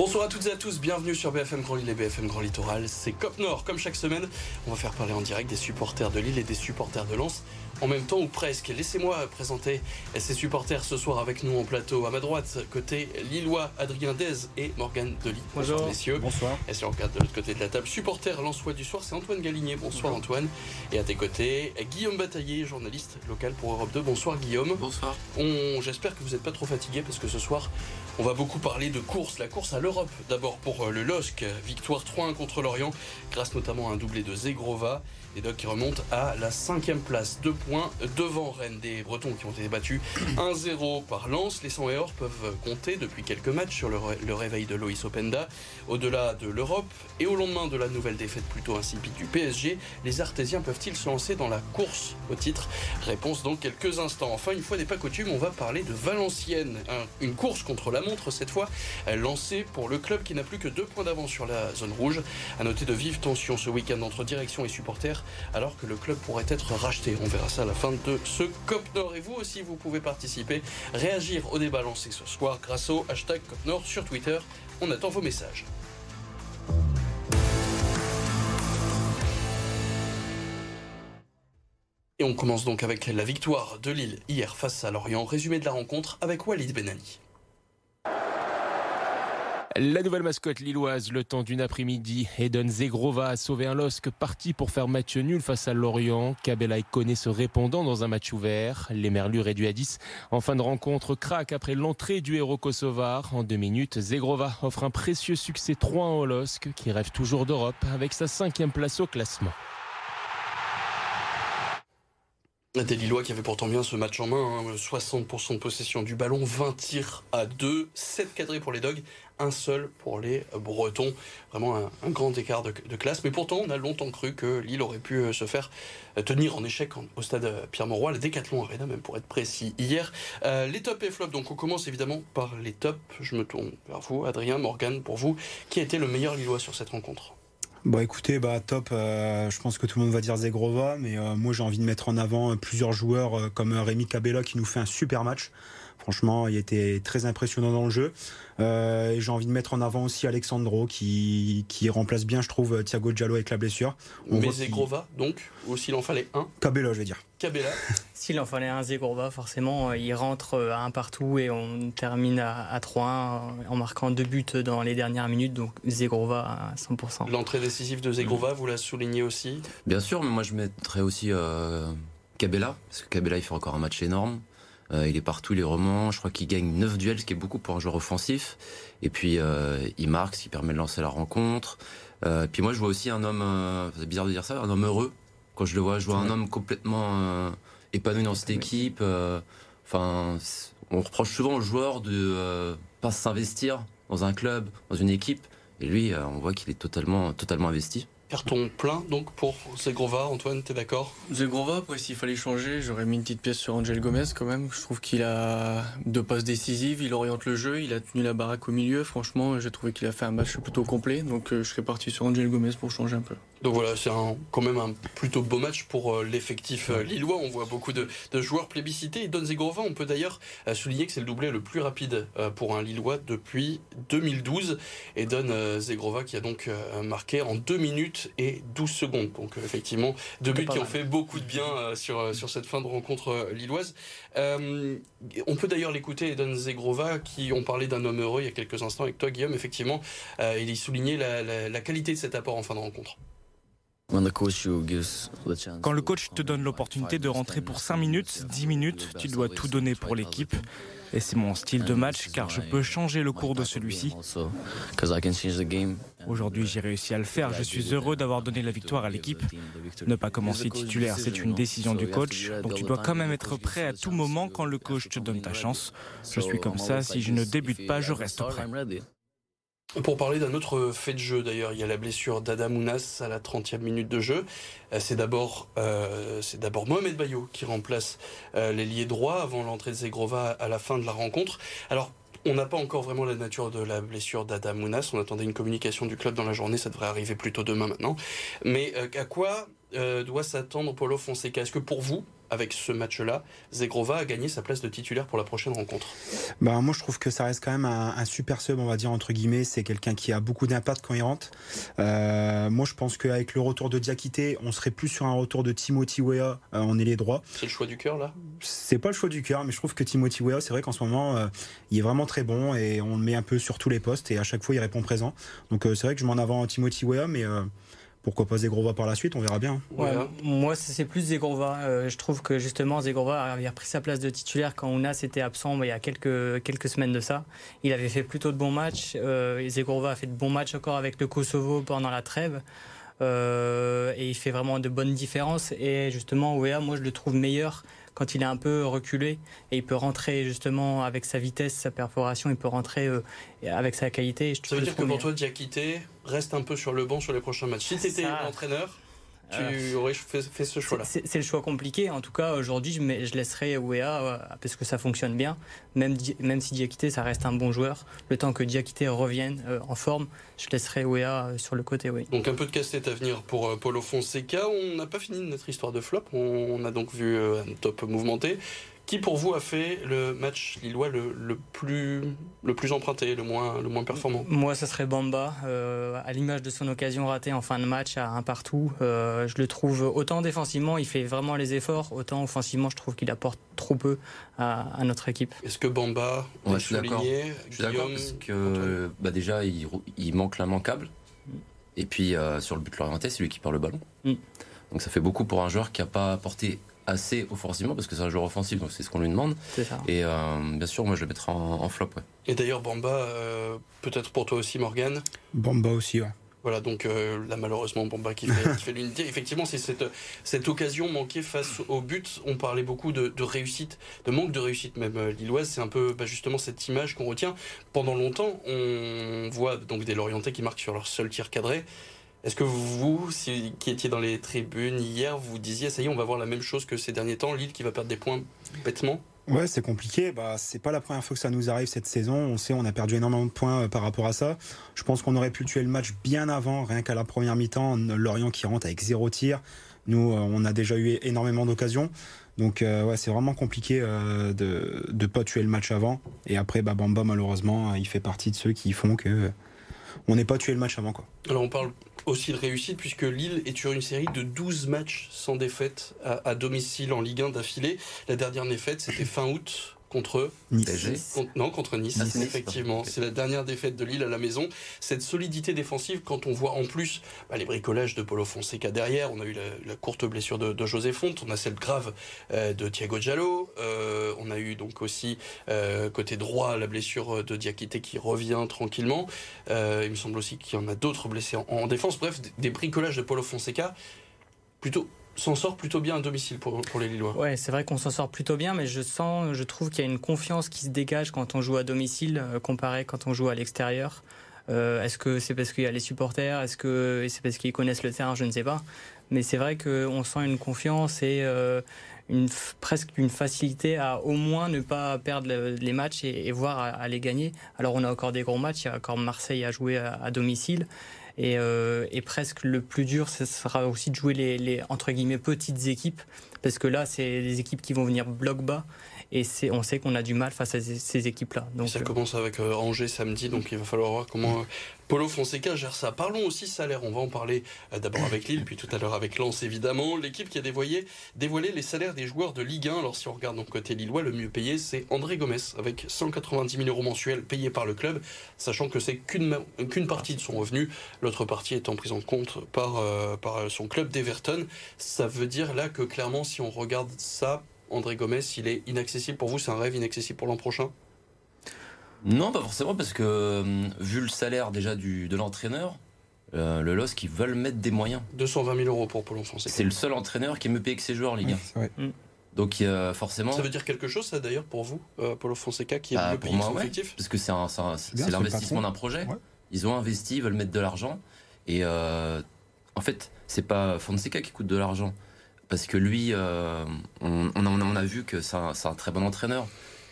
Bonsoir à toutes et à tous, bienvenue sur BFM Grand Lille et BFM Grand Littoral. C'est Cop Nord, comme chaque semaine, on va faire parler en direct des supporters de Lille et des supporters de Lens en même temps ou presque. Laissez-moi présenter ces supporters ce soir avec nous en plateau. À ma droite, côté Lillois, Adrien Dez et Morgane Delis. Bonjour, messieurs. Bonsoir. Et si on regarde de l'autre côté de la table, supporter Lensois du soir, c'est Antoine Galigné. Bonsoir Antoine. Et à tes côtés, Guillaume Bataillé, journaliste local pour Europe 2. Bonsoir Guillaume. Bonsoir. J'espère que vous n'êtes pas trop fatigué parce que ce soir, on va beaucoup parler de course. La course à l'Europe. D'abord pour euh, le LOSC, victoire 3-1 contre l'Orient, grâce notamment à un doublé de Zegrova. Les Dogs qui remontent à la cinquième place, deux points devant Rennes des Bretons qui ont été battus 1-0 par Lens. Les 100 or peuvent compter depuis quelques matchs sur le, réveil de Loïs Openda. Au-delà de l'Europe et au lendemain de la nouvelle défaite plutôt insipide du PSG, les Artésiens peuvent-ils se lancer dans la course au titre? Réponse dans quelques instants. Enfin, une fois n'est pas coutume, on va parler de Valenciennes. une course contre la montre, cette fois lancée pour le club qui n'a plus que deux points d'avance sur la zone rouge. À noter de vives tensions ce week-end entre direction et supporters alors que le club pourrait être racheté. On verra ça à la fin de ce COP Nord. Et vous aussi, vous pouvez participer, réagir au débat lancé ce soir grâce au hashtag COP Nord sur Twitter. On attend vos messages. Et on commence donc avec la victoire de Lille hier face à Lorient. Résumé de la rencontre avec Walid Benani. La nouvelle mascotte lilloise, le temps d'une après-midi, Eden Zegrova a sauvé un LOSC parti pour faire match nul face à Lorient. Kabela et Koné se répondant dans un match ouvert. Les Merlus réduits à 10. En fin de rencontre, craque après l'entrée du héros kosovar. En deux minutes, Zegrova offre un précieux succès 3 en LOSC qui rêve toujours d'Europe avec sa cinquième place au classement. Des Lillois qui avaient pourtant bien ce match en main, 60% hein. de possession du ballon, 20 tirs à 2, 7 cadrés pour les Dogs, un seul pour les Bretons. Vraiment un, grand écart de, classe. Mais pourtant, on a longtemps cru que Lille aurait pu euh, se faire euh, tenir en échec au stade euh, Pierre-Mauroy, le Décathlon Arena même pour être précis. Hier, les tops et flops. Donc on commence évidemment par les tops. Je me tourne vers vous, Adrien, Morgan, pour vous. Qui a été le meilleur Lillois sur cette rencontre? Bah écoutez, bah top. je pense que tout le monde va dire Zegrova, mais moi j'ai envie de mettre en avant plusieurs joueurs comme Rémi Cabella qui nous fait un super match. Franchement, il était très impressionnant dans le jeu. Euh, et j'ai envie de mettre en avant aussi Alexandro qui, qui remplace bien, je trouve, Thiago Giallo avec la blessure. On Mais Zegrova, donc, ou s'il en fallait un Cabella, je vais dire. Cabella. s'il en fallait un Zegrova, forcément, euh, il rentre euh, à un partout et on termine à, 3-1 en marquant deux buts dans les dernières minutes. Donc Zegrova à 100%. L'entrée décisive de Zegrova, vous la soulignez aussi? Bien sûr, mais moi je mettrais aussi euh, Cabella, parce que Cabella il fait encore un match énorme. Euh, il est partout, il est roman. Je crois qu'il gagne 9 duels, ce qui est beaucoup pour un joueur offensif. Et puis, euh, il marque, ce qui permet de lancer la rencontre. Euh, puis moi, je vois aussi un homme, c'est bizarre de dire ça, un homme heureux. Quand je le vois, je vois un homme complètement épanoui dans cette équipe. Enfin, on reproche souvent aux joueurs de pas s'investir dans un club, dans une équipe. Et lui, on voit qu'il est totalement, totalement investi. Carton plein donc pour Zegrova. Antoine, t'es d'accord? Zegrova, après s'il fallait changer, j'aurais mis une petite pièce sur Angel Gomez quand même. Je trouve qu'il a deux passes décisives, il oriente le jeu, il a tenu la baraque au milieu. Franchement, j'ai trouvé qu'il a fait un match plutôt complet. Donc euh, je serais parti sur Angel Gomez pour changer un peu. Donc voilà, c'est quand même un plutôt beau match pour euh, l'effectif euh, lillois. On voit beaucoup de, joueurs plébiscités. Et Don Zegrova, on peut d'ailleurs souligner que c'est le doublé le plus rapide pour un lillois depuis 2012. Et Don Zegrova qui a donc marqué en 2 minutes et 12 secondes. Donc effectivement, deux buts qui ont fait beaucoup de bien sur, sur cette fin de rencontre lilloise. on peut d'ailleurs l'écouter, Don Zegrova, qui ont parlé d'un homme heureux il y a quelques instants avec toi, Guillaume. Effectivement, il y soulignait la qualité de cet apport en fin de rencontre. Quand le coach te donne l'opportunité de rentrer pour 5 minutes, 10 minutes, tu dois tout donner pour l'équipe. Et c'est mon style de match car je peux changer le cours de celui-ci. Aujourd'hui, j'ai réussi à le faire. Je suis heureux d'avoir donné la victoire à l'équipe. Ne pas commencer titulaire, c'est une décision du coach. Donc tu dois quand même être prêt à tout moment quand le coach te donne ta chance. Je suis comme ça. Si je ne débute pas, je reste prêt. Pour parler d'un autre fait de jeu, d'ailleurs, il y a la blessure d'Adamounas à la 30e minute de jeu. Euh, c'est d'abord euh, d'abord Mohamed Bayo qui remplace euh, l'ailier droit avant l'entrée de Zegrova à la fin de la rencontre. Alors, on n'a pas encore vraiment la nature de la blessure d'Adamounas. On attendait une communication du club dans la journée. Ça devrait arriver plutôt demain maintenant. Mais à quoi doit s'attendre Paulo Fonseca? Est-ce que pour vous, avec ce match-là, Zegrova a gagné sa place de titulaire pour la prochaine rencontre bah, Moi, je trouve que ça reste quand même un, super sub, on va dire, entre guillemets. C'est quelqu'un qui a beaucoup d'impact quand il rentre. Euh, moi, je pense qu'avec le retour de Diakité, on serait plus sur un retour de Timothy Weah en ailier droit. C'est le choix du cœur, là? C'est pas le choix du cœur, mais je trouve que Timothy Weah, c'est vrai qu'en ce moment, euh, il est vraiment très bon et on le met un peu sur tous les postes et à chaque fois, il répond présent. Donc, euh, c'est vrai que je m'en avant Timothy Weah, mais pourquoi pas Zegrova par la suite, on verra bien. moi, c'est plus Zegrova. Euh, je trouve que justement, Zegrova avait pris sa place de titulaire quand Ounas était absent il y a quelques, quelques semaines de ça. Il avait fait plutôt de bons matchs. Euh, Zegrova a fait de bons matchs encore avec le Kosovo pendant la trêve. Euh, et il fait vraiment de bonnes différences. Et justement, Ouéa, moi, je le trouve meilleur quand il est un peu reculé et il peut rentrer justement avec sa vitesse, sa perforation, il peut rentrer euh, avec sa qualité. Je Ça veut dire que pour toi, Diakité reste un peu sur le banc sur les prochains matchs. Si tu étais entraîneur, tu euh, aurais fait, ce choix-là C'est le choix compliqué. En tout cas, aujourd'hui, je, je, laisserai Ouéa euh, parce que ça fonctionne bien. Même, même si Diakité, ça reste un bon joueur. Le temps que Diakité revienne euh, en forme, je laisserai Ouéa sur le côté. Oui. Donc un peu de casse-tête à venir pour Paulo Fonseca. On n'a pas fini notre histoire de flop. On, a donc vu un top mouvementé. Qui pour vous a fait le match lillois le, le, plus, le plus emprunté, le moins, le moins performant? Moi, ça serait Bamba. Euh, à l'image de son occasion ratée en fin de match à un partout, euh, je le trouve autant défensivement, il fait vraiment les efforts, autant offensivement, je trouve qu'il apporte trop peu à, notre équipe. Est-ce que Bamba ouais, je suis d'accord. Je suis d'accord parce que bah déjà, il, il manque l'immanquable. Et puis euh, sur le but l'orienté, c'est lui qui perd le ballon. Mm. Donc ça fait beaucoup pour un joueur qui n'a pas apporté assez offensivement parce que c'est un joueur offensif, donc c'est ce qu'on lui demande. Et euh, bien sûr, moi je le mettrai en, flop. Et d'ailleurs, Bamba, euh, peut-être pour toi aussi, Morgan Bamba aussi, ouais. Voilà, donc euh, là malheureusement Bamba qui fait, fait l'unité. Effectivement, c'est cette, cette occasion manquée face au but. On parlait beaucoup de, réussite, de manque de réussite même lilloise. C'est un peu bah, justement cette image qu'on retient. Pendant longtemps, on voit donc des Lorientais qui marquent sur leur seul tir cadré. Est-ce que vous, qui étiez dans les tribunes hier, vous disiez, ça y est, on va voir la même chose que ces derniers temps, Lille qui va perdre des points bêtement? Ouais, c'est compliqué. Bah, c'est pas la première fois que ça nous arrive cette saison. On sait, on a perdu énormément de points euh, par rapport à ça. Je pense qu'on aurait pu tuer le match bien avant, rien qu'à la première mi-temps. Lorient qui rentre avec zéro tir. Nous, euh, on a déjà eu énormément d'occasions. Donc, euh, ouais, c'est vraiment compliqué de ne pas tuer le match avant. Et après, bah, Bamba, malheureusement, il fait partie de ceux qui font que on n'ait pas tué le match avant. Quoi. Alors, on parle aussi de réussite puisque Lille est sur une série de 12 matchs sans défaite à, domicile en Ligue 1 d'affilée. La dernière défaite, c'était fin août contre Nice. non, contre Nice, effectivement. C'est la dernière défaite de Lille à la maison. Cette solidité défensive, quand on voit en plus bah, les bricolages de Polo Fonseca derrière, on a eu la, courte blessure de, José Font, on a celle grave euh, de Thiago Giallo, euh, on a eu donc aussi euh, côté droit la blessure de Diakité qui revient tranquillement. il me semble aussi qu'il y en a d'autres blessés en, en, défense. Bref, des bricolages de Polo Fonseca plutôt s'en sort plutôt bien à domicile pour, les Lillois. Ouais, c'est vrai qu'on s'en sort plutôt bien, mais je sens, je trouve qu'il y a une confiance qui se dégage quand on joue à domicile euh, comparé quand on joue à l'extérieur. Euh, est-ce que c'est parce qu'il y a les supporters? Est-ce que c'est parce qu'ils connaissent le terrain? Je ne sais pas. Mais c'est vrai qu'on sent une confiance et euh, presque une facilité à au moins ne pas perdre les matchs et, voir à, les gagner. Alors on a encore des gros matchs, il y a encore Marseille à jouer à domicile. Euh, et, presque le plus dur, ce sera aussi de jouer les, entre guillemets petites équipes, parce que là, c'est des équipes qui vont venir bloc bas et on sait qu'on a du mal face à ces, équipes-là. Donc ça euh, commence avec euh, Angers samedi, donc il va falloir voir comment euh, Polo Fonseca gère ça. Parlons aussi salaire. On va en parler d'abord avec Lille, puis tout à l'heure avec Lens évidemment. L'équipe qui a dévoilé, dévoilé les salaires des joueurs de Ligue 1. Alors si on regarde donc côté lillois, le mieux payé c'est André Gomez avec 190 000 euros mensuels payés par le club, sachant que c'est qu'une qu'une partie de son revenu, l'autre partie étant prise en compte par par son club d'Everton. Ça veut dire là que clairement si on regarde ça André Gomez, il est inaccessible pour vous C'est un rêve inaccessible pour l'an prochain? Non, pas forcément, parce que euh, vu le salaire déjà du, de l'entraîneur, euh, le LOSC, ils veulent mettre des moyens. 220 000 euros pour Polo Fonseca. C'est le seul entraîneur qui est mieux payé que ses joueurs en Ligue 1. Mm. Donc forcément. Ça veut dire quelque chose, ça d'ailleurs, pour vous, euh, Polo Fonseca, qui est bah, mieux payé Parce que c'est l'investissement d'un projet. Ils ont investi, ils veulent mettre de l'argent. Et en fait, c'est pas Fonseca qui coûte de l'argent parce que lui, euh, on, on, a, vu que c'est un, très bon entraîneur.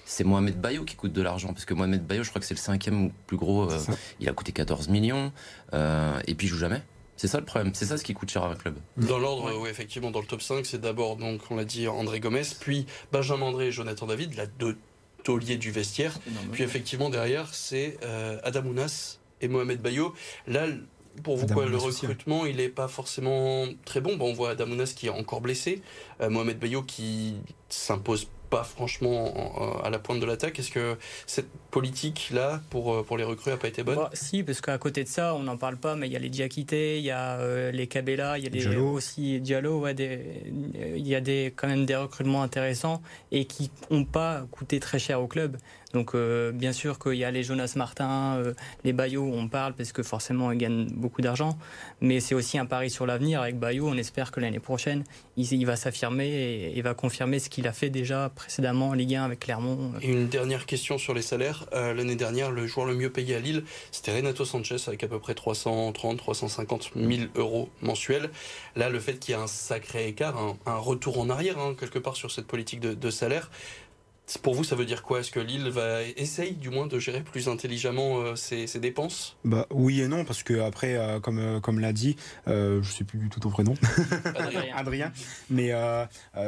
C'est Mohamed Bayo qui coûte de l'argent, parce que Mohamed Bayo, je crois que c'est le cinquième plus gros. Euh, il a coûté 14 millions, euh, et puis il joue jamais. C'est ça le problème, c'est ça ce qui coûte cher à un club. Dans l'ordre, oui, effectivement, dans le top 5, c'est d'abord, donc, on l'a dit, André Gomez, puis Benjamin André et Jonathan David, la deux tauliers du vestiaire. Puis effectivement, derrière, c'est euh, Adam Ounas et Mohamed Bayo. Là, pour vous, quoi, le recrutement, il n'est pas forcément très bon. Bon, on voit Adam Ounas qui est encore blessé, euh, Mohamed Bayo qui s'impose pas franchement à la pointe de l'attaque. Est-ce que cette politique-là, pour, euh, pour les recrues, n'a pas été bonne? Bah, Si, parce qu'à côté de ça, on n'en parle pas, mais il y a les Diakité, il y a euh, les Cabella, il y a des, aussi Diallo, ouais, des, il y a des, quand même des recrutements intéressants et qui n'ont pas coûté très cher au club. Donc euh, bien sûr qu'il y a les Jonas Martin, euh, les Bayo, on parle parce que forcément ils gagnent beaucoup d'argent, mais c'est aussi un pari sur l'avenir avec Bayo. On espère que l'année prochaine il, va s'affirmer et, va confirmer ce qu'il a fait déjà précédemment en Ligue 1 avec Clermont. une dernière question sur les salaires. Euh, l'année dernière, le joueur le mieux payé à Lille, c'était Renato Sanchez avec à peu près 330, 350 000 euros mensuels. Là, le fait qu'il y ait un sacré écart, un, retour en arrière hein, quelque part sur cette politique de salaire, pour vous, ça veut dire quoi? Est-ce que Lille va essaye du moins de gérer plus intelligemment euh, ses, dépenses? Bah oui et non parce que après, euh, comme euh, comme l'a dit, je sais plus du tout ton prénom, Adrien. Adrien. Mais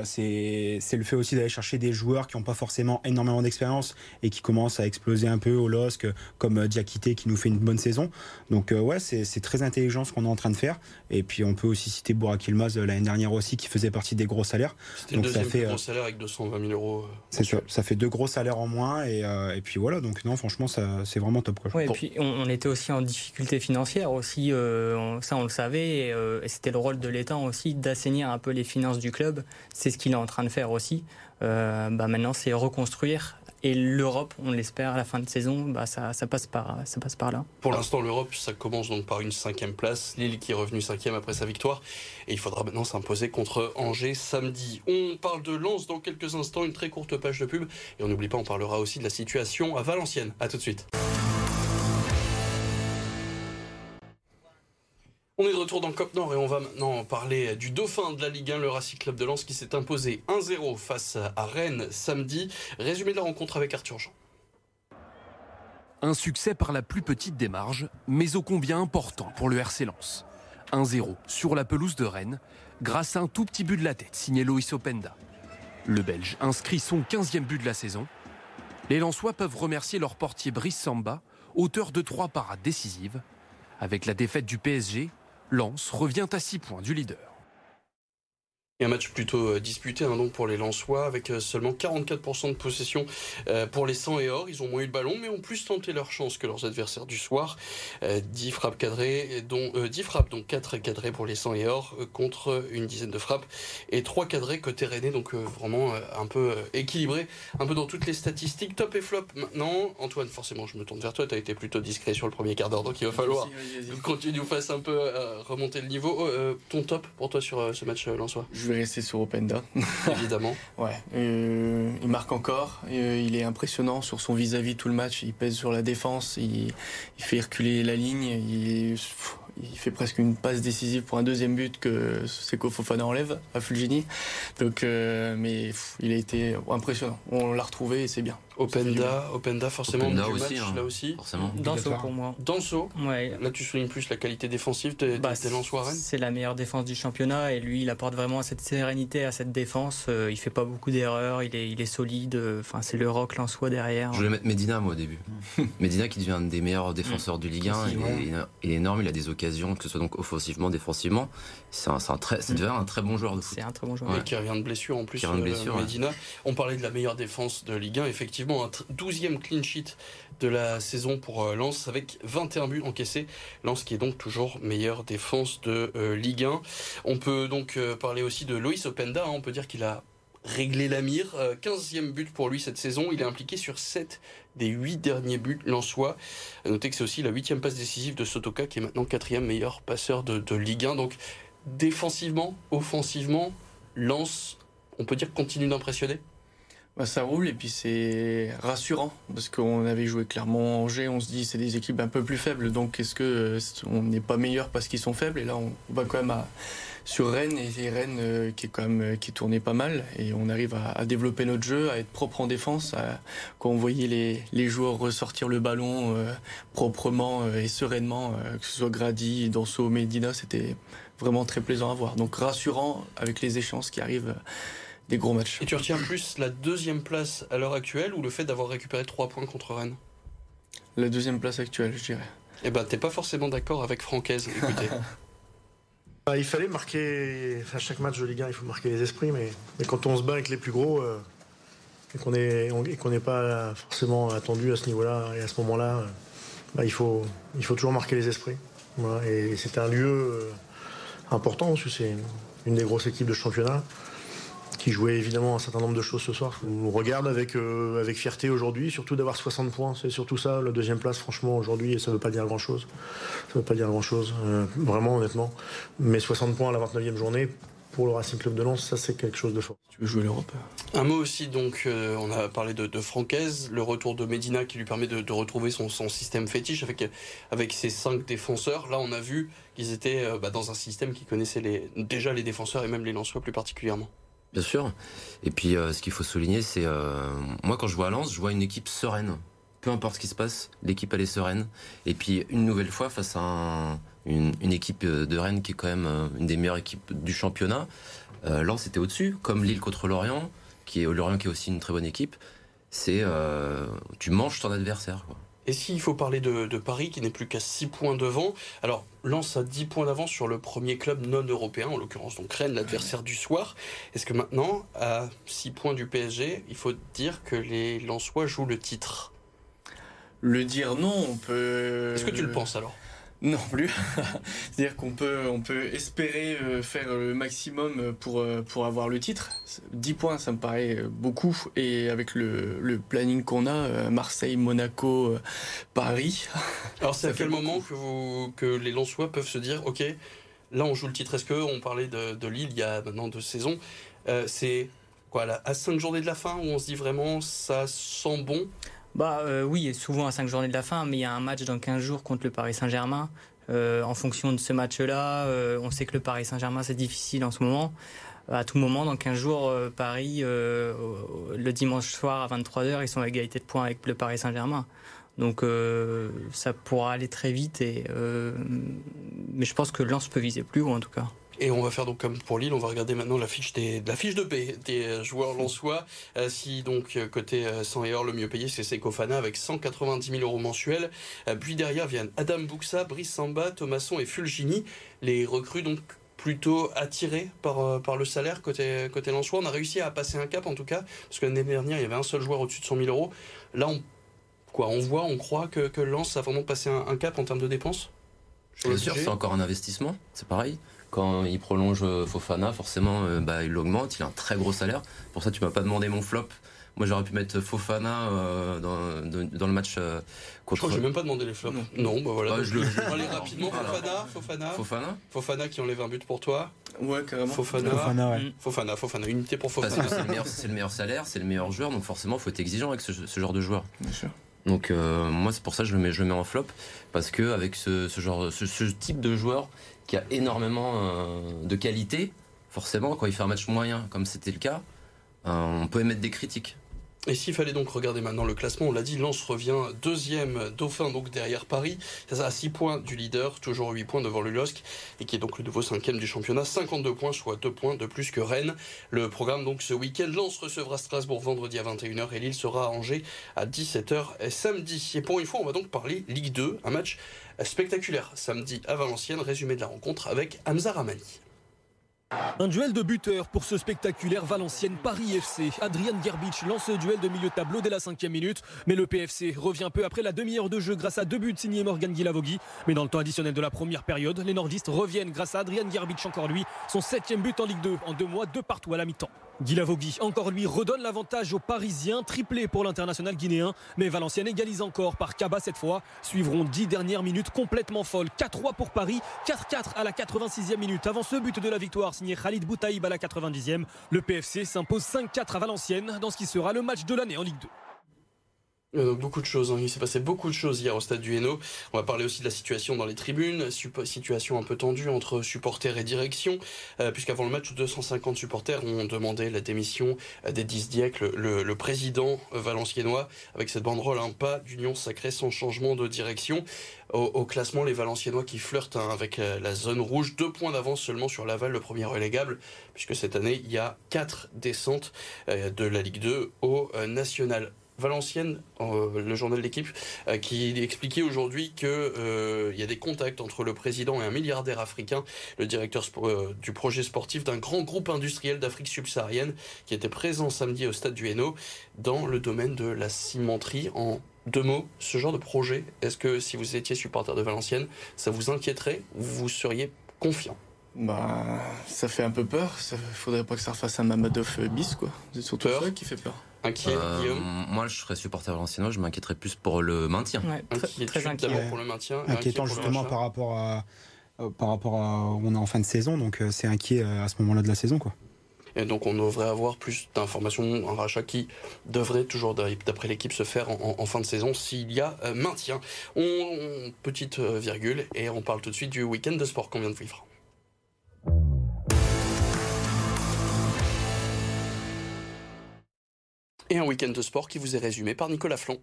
c'est c'est le fait aussi d'aller chercher des joueurs qui n'ont pas forcément énormément d'expérience et qui commencent à exploser un peu au LOSC, comme Diakité qui nous fait une bonne saison. Donc ouais, c'est très intelligent ce qu'on est en train de faire. Et puis on peut aussi citer Burak Ilmaz l'année dernière aussi qui faisait partie des gros salaires. C'était le deuxième ça fait, gros salaire avec 220 000 euros. C'est ça ça fait deux gros salaires en moins et, euh, et puis voilà donc non franchement ça c'est vraiment top quoi. et puis on, était aussi en difficulté financière aussi euh, ça on le savait euh, et, c'était le rôle de l'État aussi d'assainir un peu les finances du club c'est ce qu'il est en train de faire aussi bah maintenant c'est reconstruire et l'Europe, on l'espère, à la fin de saison, bah ça, passe par, là. Pour l'instant, l'Europe, ça commence donc par une cinquième place. Lille qui est revenu cinquième après sa victoire. Et il faudra maintenant s'imposer contre Angers samedi. On parle de Lens dans quelques instants, une très courte page de pub. Et on n'oublie pas, on parlera aussi de la situation à Valenciennes. A tout de suite. On est de retour dans COP Nord et on va maintenant parler du dauphin de la Ligue 1, le Racing Club de Lens qui s'est imposé 1-0 face à Rennes samedi. Résumé de la rencontre avec Arthur Jean. Un succès par la plus petite des marges, mais ô combien important pour le RC Lens. 1-0 sur la pelouse de Rennes, grâce à un tout petit but de la tête signé Loïs Openda. Le Belge inscrit son 15e but de la saison. Les Lensois peuvent remercier leur portier Brice Samba, auteur de trois parades décisives. Avec la défaite du PSG, Lens revient à 6 points du leader. Et un match plutôt euh, disputé hein, donc pour les Lensois avec euh, seulement 44% de possession euh, pour les 100 et or. Ils ont moins eu le ballon mais ont plus tenté leur chance que leurs adversaires du soir. 10 frappes cadrées, dont 10 frappes, donc 4 cadrées pour les 100 et or contre une dizaine de frappes et 3 cadrés côté Rennais. Donc vraiment un peu équilibré, un peu dans toutes les statistiques. Top et flop maintenant. Antoine, forcément, je me tourne vers toi. Tu as été plutôt discret sur le premier quart d'heure donc il va falloir qu'on tu nous fasses un peu remonter le niveau. ton top pour toi sur ce match lensois vais rester sur Openda. Évidemment. ouais. Euh, il marque encore. Euh, il est impressionnant sur son vis-à-vis tout le match. Il pèse sur la défense. Il, fait reculer la ligne. Il, il fait presque une passe décisive pour un deuxième but que Seko Fofana enlève à Fulgini. Donc, euh, mais il a été impressionnant. On l'a retrouvé et c'est bien. Openda, Openda forcément Openda du aussi, match, hein, là aussi. Forcément. Danso pour moi. Danso. Ouais. Là tu soulignes plus la qualité défensive des, bah, C'est la meilleure défense du championnat et lui il apporte vraiment cette sérénité à cette défense. Euh, il fait pas beaucoup d'erreurs, il est, il est solide. Enfin c'est le rock Lensois derrière. Je voulais mettre Medina moi au début. Medina qui devient un des meilleurs défenseurs du Ligue 1. Il est, énorme, il a des occasions que ce soit donc offensivement, défensivement. C'est un, un, très, c'est un très bon joueur de foot. C'est un très bon joueur. Et qui revient de blessure en plus. Euh, Medina. On parlait de la meilleure défense de Ligue 1. Effectivement, un 12e clean sheet de la saison pour euh, Lens avec 21 buts encaissés. Lens qui est donc toujours meilleure défense de euh, Ligue 1. On peut donc euh, parler aussi de Loïs Openda. Hein. On peut dire qu'il a réglé la mire. 15e but pour lui cette saison. Il est impliqué sur 7 des 8 derniers buts lensois. Notez que c'est aussi la 8e passe décisive de Sotoka qui est maintenant 4e meilleur passeur de, de Ligue 1. Donc défensivement, offensivement, Lens, on peut dire continue d'impressionner? Bah, ça roule et puis c'est rassurant parce qu'on avait joué clairement Angers, on se dit c'est des équipes un peu plus faibles donc est-ce que euh, on n'est pas meilleur parce qu'ils sont faibles? Et là on va quand même à sur Rennes et Rennes qui est quand même qui tournait pas mal et on arrive à, développer notre jeu, à être propre en défense. quand on voyait les, les, joueurs ressortir le ballon proprement et sereinement, que ce soit Grady, Danso, Medina, c'était vraiment très plaisant à voir. Donc rassurant avec les échéances qui arrivent des gros matchs. Et tu retiens plus la deuxième place à l'heure actuelle ou le fait d'avoir récupéré trois points contre Rennes? La deuxième place actuelle, je dirais. Eh ben, t'es pas forcément d'accord avec Francaise, écoutez. Bah, il fallait marquer, à chaque match de Ligue 1, il faut marquer les esprits, mais, quand on se bat avec les plus gros euh, et qu'on n'est pas forcément attendu à ce niveau-là et à ce moment-là, euh, bah, il, faut, il faut toujours marquer les esprits. Et c'est un lieu euh, important, parce que c'est une des grosses équipes de championnat qui jouait évidemment un certain nombre de choses ce soir. On regarde avec, euh, avec fierté aujourd'hui, surtout d'avoir 60 points. C'est surtout ça, la deuxième place, franchement, aujourd'hui, ça ne veut pas dire grand-chose. Ça ne veut pas dire grand-chose, euh, vraiment, honnêtement. Mais 60 points à la 29e journée, pour le Racing Club de Lens, ça c'est quelque chose de fort. Tu veux jouer l'Europe? Un mot aussi, donc, euh, on a parlé de, de Francaise, le retour de Medina qui lui permet de, retrouver son, son, système fétiche avec, avec ses cinq défenseurs. Là, on a vu qu'ils étaient bah, dans un système qui connaissait les, déjà les défenseurs et même les Lensois plus particulièrement. Bien sûr. Et puis, euh, ce qu'il faut souligner, c'est euh, moi quand je vois à Lens, je vois une équipe sereine. Peu importe ce qui se passe, l'équipe elle est sereine. Et puis une nouvelle fois face à une, équipe de Rennes qui est quand même euh, une des meilleures équipes du championnat. Lens était au-dessus, comme Lille contre Lorient, qui est Lorient qui est aussi une très bonne équipe. C'est tu manges ton adversaire. Et s'il faut parler de, Paris, qui n'est plus qu'à 6 points devant, alors lance à 10 points d'avance sur le premier club non européen, en l'occurrence donc Rennes, l'adversaire du soir. Est-ce que maintenant, à 6 points du PSG, il faut dire que les Lensois jouent le titre? Le dire non, on peut... Est-ce que tu le penses alors? Non plus. C'est-à-dire qu'on peut, on peut espérer euh, faire le maximum pour, euh, pour avoir le titre. 10 points, ça me paraît euh, beaucoup. Et avec le, le planning qu'on a, Marseille, Monaco, Paris. Alors c'est à quel moment que, vous, que les Lensois peuvent se dire, ok, là on joue le titre Est-ce qu'on parlait de, de Lille il y a maintenant deux saisons C'est quoi, là, à 5 journées de la fin où on se dit vraiment ça sent bon? Bah euh, oui, souvent à 5 journées de la fin, mais il y a un match dans 15 jours contre le Paris Saint-Germain. Euh, en fonction de ce match-là, euh, on sait que le Paris Saint-Germain c'est difficile en ce moment. À tout moment, dans 15 jours, Paris, le dimanche soir à 23h, ils sont à égalité de points avec le Paris Saint-Germain. Donc ça pourra aller très vite, mais je pense que Lens peut viser plus haut en tout cas. Et on va faire donc comme pour Lille, on va regarder maintenant la fiche, des, la fiche de paie des euh, joueurs lensois. Euh, si donc euh, côté 100 et or, le mieux payé c'est Sekofana avec 190 000 euros mensuels. puis derrière viennent Adam Buxa, Brice Samba, Thomasson et Fulgini. Les recrues donc plutôt attirés par, par le salaire côté, côté Lensois. On a réussi à passer un cap en tout cas, parce que l'année dernière il y avait un seul joueur au-dessus de 100 000 euros. Là on, quoi, on voit, on croit que, que Lens a vraiment passé un, cap en termes de dépenses? Bien sûr, c'est encore un investissement, c'est pareil. Quand il prolonge euh, Fofana, forcément, euh, bah, il augmente. Il a un très gros salaire. Pour ça, tu m'as pas demandé mon flop. Moi, j'aurais pu mettre Fofana euh, dans, le match contre. Je crois que je même pas demandé les flops. Non, bah voilà. Bah, je le... aller rapidement. Fofana, Fofana. Fofana. Fofana qui enlève un but pour toi. Ouais, carrément. Fofana. Fofana, ouais. Mm. Fofana, Fofana. Unité pour Fofana. Parce que c'est le, meilleur, salaire, c'est le meilleur joueur, donc forcément, il faut être exigeant avec ce, genre de joueur. Bien sûr. Donc moi c'est pour ça que je le mets, je mets en flop parce que avec ce, genre ce, type de joueur qui a énormément euh, de qualité, forcément, quand il fait un match moyen, comme c'était le cas, euh, on peut émettre des critiques. Et s'il fallait donc regarder maintenant le classement, on l'a dit, Lens revient deuxième dauphin donc derrière Paris, à 6 points du leader, toujours 8 points devant le et qui est donc le nouveau cinquième du championnat, 52 points, soit 2 points de plus que Rennes. Le programme donc ce week-end, Lens recevra Strasbourg vendredi à 21h et Lille sera à Angers à 17h samedi. Et pour une fois, on va donc parler Ligue 2, un match spectaculaire samedi à Valenciennes, résumé de la rencontre avec Hamza Ramani. Un duel de buteurs pour ce spectaculaire Valenciennes Paris FC. Adrian Gerbic lance le duel de milieu tableau dès la cinquième minute, mais le PFC revient peu après la demi-heure de jeu grâce à deux buts signés Morgan Guilavogui. Mais dans le temps additionnel de la première période, les nordistes reviennent grâce à Adrian Gerbic encore lui, son septième but en Ligue 2 en deux mois, deux partout à la mi-temps. Guilavogui, encore lui, redonne l'avantage aux Parisiens, triplé pour l'international guinéen. Mais Valenciennes égalise encore par Kaba cette fois. Suivront dix dernières minutes complètement folles. 4-3 pour Paris, 4-4 à la 86e minute. Avant ce but de la victoire signé Khalid Boutaïb à la 90e, le PFC s'impose 5-4 à Valenciennes dans ce qui sera le match de l'année en Ligue 2. Euh, beaucoup de choses. Hein. Il s'est passé beaucoup de choses hier au stade du Hainaut. On va parler aussi de la situation dans les tribunes, situation un peu tendue entre supporters et direction, euh, puisqu'avant le match, 250 supporters ont demandé la démission d'Edis Dieck, le, le, président valenciennois, avec cette banderole un pas d'union sacrée sans changement de direction. Au, classement, les Valenciennois qui flirtent hein, avec la, zone rouge, deux points d'avance seulement sur Laval, le premier relégable, puisque cette année, il y a quatre descentes euh, de la Ligue 2 au national. Valenciennes, euh, le journal de l'équipe, euh, qui expliquait aujourd'hui qu'il euh, y a des contacts entre le président et un milliardaire africain, le directeur du projet sportif d'un grand groupe industriel d'Afrique subsaharienne, qui était présent samedi au stade du Hainaut dans le domaine de la cimenterie. En deux mots, ce genre de projet, est-ce que si vous étiez supporter de Valenciennes, ça vous inquiéterait ou vous seriez confiant? Bah, ça fait un peu peur. Il faudrait pas que ça refasse un Mamadov bis, quoi. C'est surtout peur? ça qui fait peur. Inquiet, euh, Guillaume Moi, je serais supporter valenciennois, je m'inquiéterais plus pour le maintien. Ouais, très, très inquiet. pour le maintien. Inquiétant justement par rapport à euh, par rapport à on est en fin de saison, donc euh, c'est inquiet à ce moment-là de la saison, quoi. Et donc on devrait avoir plus d'informations, un rachat qui devrait toujours, d'après l'équipe, se faire en, fin de saison s'il y a maintien. On, petite virgule et on parle tout de suite du week-end de sport qu'on vient de vivre. Et un week-end de sport qui vous est résumé par Nicolas Flon.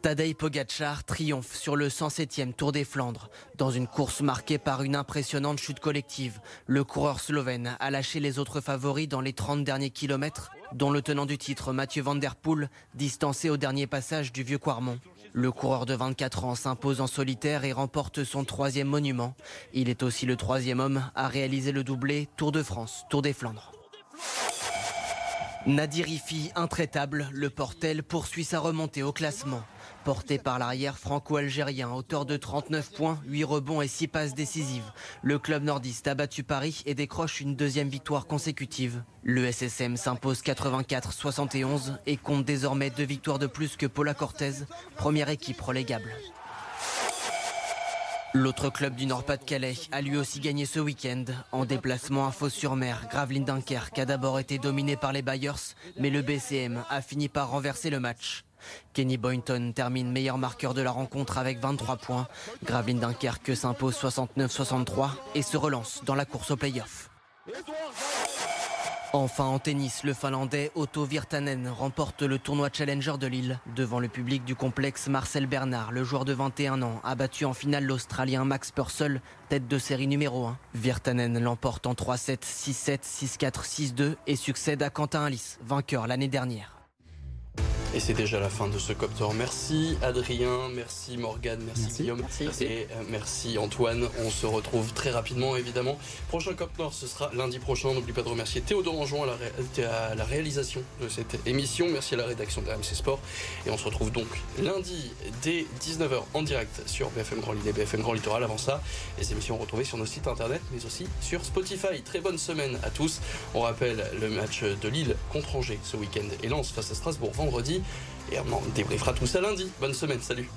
Tadej Pogacar triomphe sur le 107e Tour des Flandres. Dans une course marquée par une impressionnante chute collective, le coureur slovène a lâché les autres favoris dans les 30 derniers kilomètres, dont le tenant du titre Mathieu Van Der Poel, distancé au dernier passage du Vieux Quarmont. Le coureur de 24 ans s'impose en solitaire et remporte son troisième monument. Il est aussi le troisième homme à réaliser le doublé Tour de France, Tour des Flandres. Nadirifi intraitable, le Portel poursuit sa remontée au classement. Porté par l'arrière franco-algérien, auteur de 39 points, 8 rebonds et 6 passes décisives, le club nordiste a battu Paris et décroche une deuxième victoire consécutive. Le SSM s'impose 84-71 et compte désormais deux victoires de plus que Paula Cortez, première équipe relégable. L'autre club du Nord-Pas-de-Calais a lui aussi gagné ce week-end. En déplacement à Fos-sur-Mer, Gravelines Dunkerque a d'abord été dominé par les Bayers, mais le BCM a fini par renverser le match. Kenny Boynton termine meilleur marqueur de la rencontre avec 23 points. Gravelines Dunkerque s'impose 69-63 et se relance dans la course au play-off. Enfin en tennis, le Finlandais Otto Virtanen remporte le tournoi Challenger de Lille. Devant le public du complexe, Marcel Bernard, le joueur de 21 ans, a battu en finale l'Australien Max Purcell, tête de série numéro 1. Virtanen l'emporte en 3-7, 6-7, 6-4, 6-2 et succède à Quentin Alice, vainqueur l'année dernière. Et c'est déjà la fin de ce Copter. Merci Adrien, merci Morgane, merci, Guillaume et euh, merci Antoine. On se retrouve très rapidement évidemment. Prochain Copter, ce sera lundi prochain. N'oublie pas de remercier Théodore Anjouan à la, réalisation de cette émission. Merci à la rédaction de RMC Sport. Et on se retrouve donc lundi dès 19h en direct sur BFM Grand Lille et BFM Grand Littoral. Avant ça, les émissions retrouvées sur nos sites internet mais aussi sur Spotify. Très bonne semaine à tous. On rappelle le match de Lille contre Angers ce week-end et lance face à Strasbourg vendredi. Et on débriefera tout ça lundi. Bonne semaine, salut.